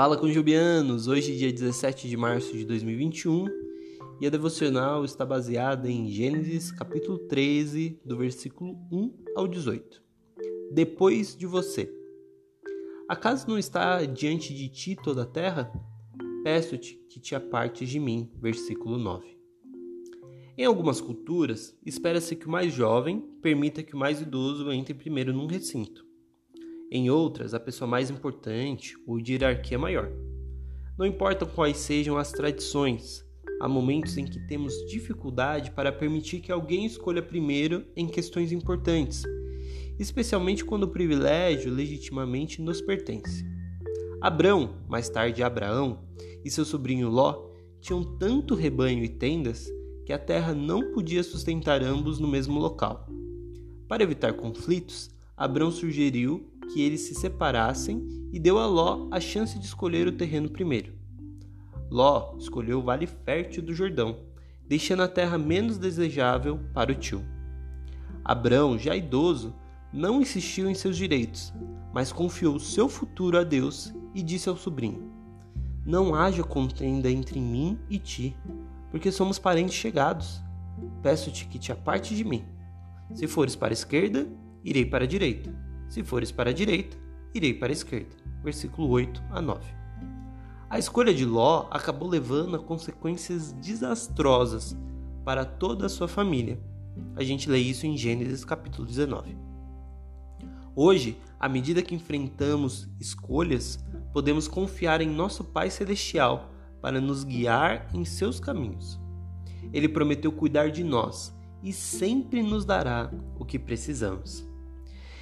Fala com Jubianos! Hoje, dia 17 de março de 2021, e a devocional está baseada em Gênesis capítulo 13, do versículo 1 ao 18. Depois de você. Acaso não está diante de ti toda a terra? Peço-te que te apartes de mim. Versículo 9. Em algumas culturas, espera-se que o mais jovem permita que o mais idoso entre primeiro num recinto. Em outras, a pessoa mais importante ou de hierarquia maior. Não importa quais sejam as tradições, há momentos em que temos dificuldade para permitir que alguém escolha primeiro em questões importantes, especialmente quando o privilégio legitimamente nos pertence. Abrão, mais tarde Abraão, e seu sobrinho Ló tinham tanto rebanho e tendas que a terra não podia sustentar ambos no mesmo local. Para evitar conflitos, Abrão sugeriu que eles se separassem e deu a Ló a chance de escolher o terreno primeiro. Ló escolheu o vale fértil do Jordão, deixando a terra menos desejável para o tio. Abrão, já idoso, não insistiu em seus direitos, mas confiou seu futuro a Deus e disse ao sobrinho: Não haja contenda entre mim e ti, porque somos parentes chegados. Peço-te que te aparte de mim. Se fores para a esquerda, irei para a direita se fores para a direita, irei para a esquerda. Versículo 8 a 9. A escolha de Ló acabou levando a consequências desastrosas para toda a sua família. A gente lê isso em Gênesis capítulo 19. Hoje, à medida que enfrentamos escolhas, podemos confiar em nosso Pai Celestial para nos guiar em seus caminhos. Ele prometeu cuidar de nós e sempre nos dará o que precisamos.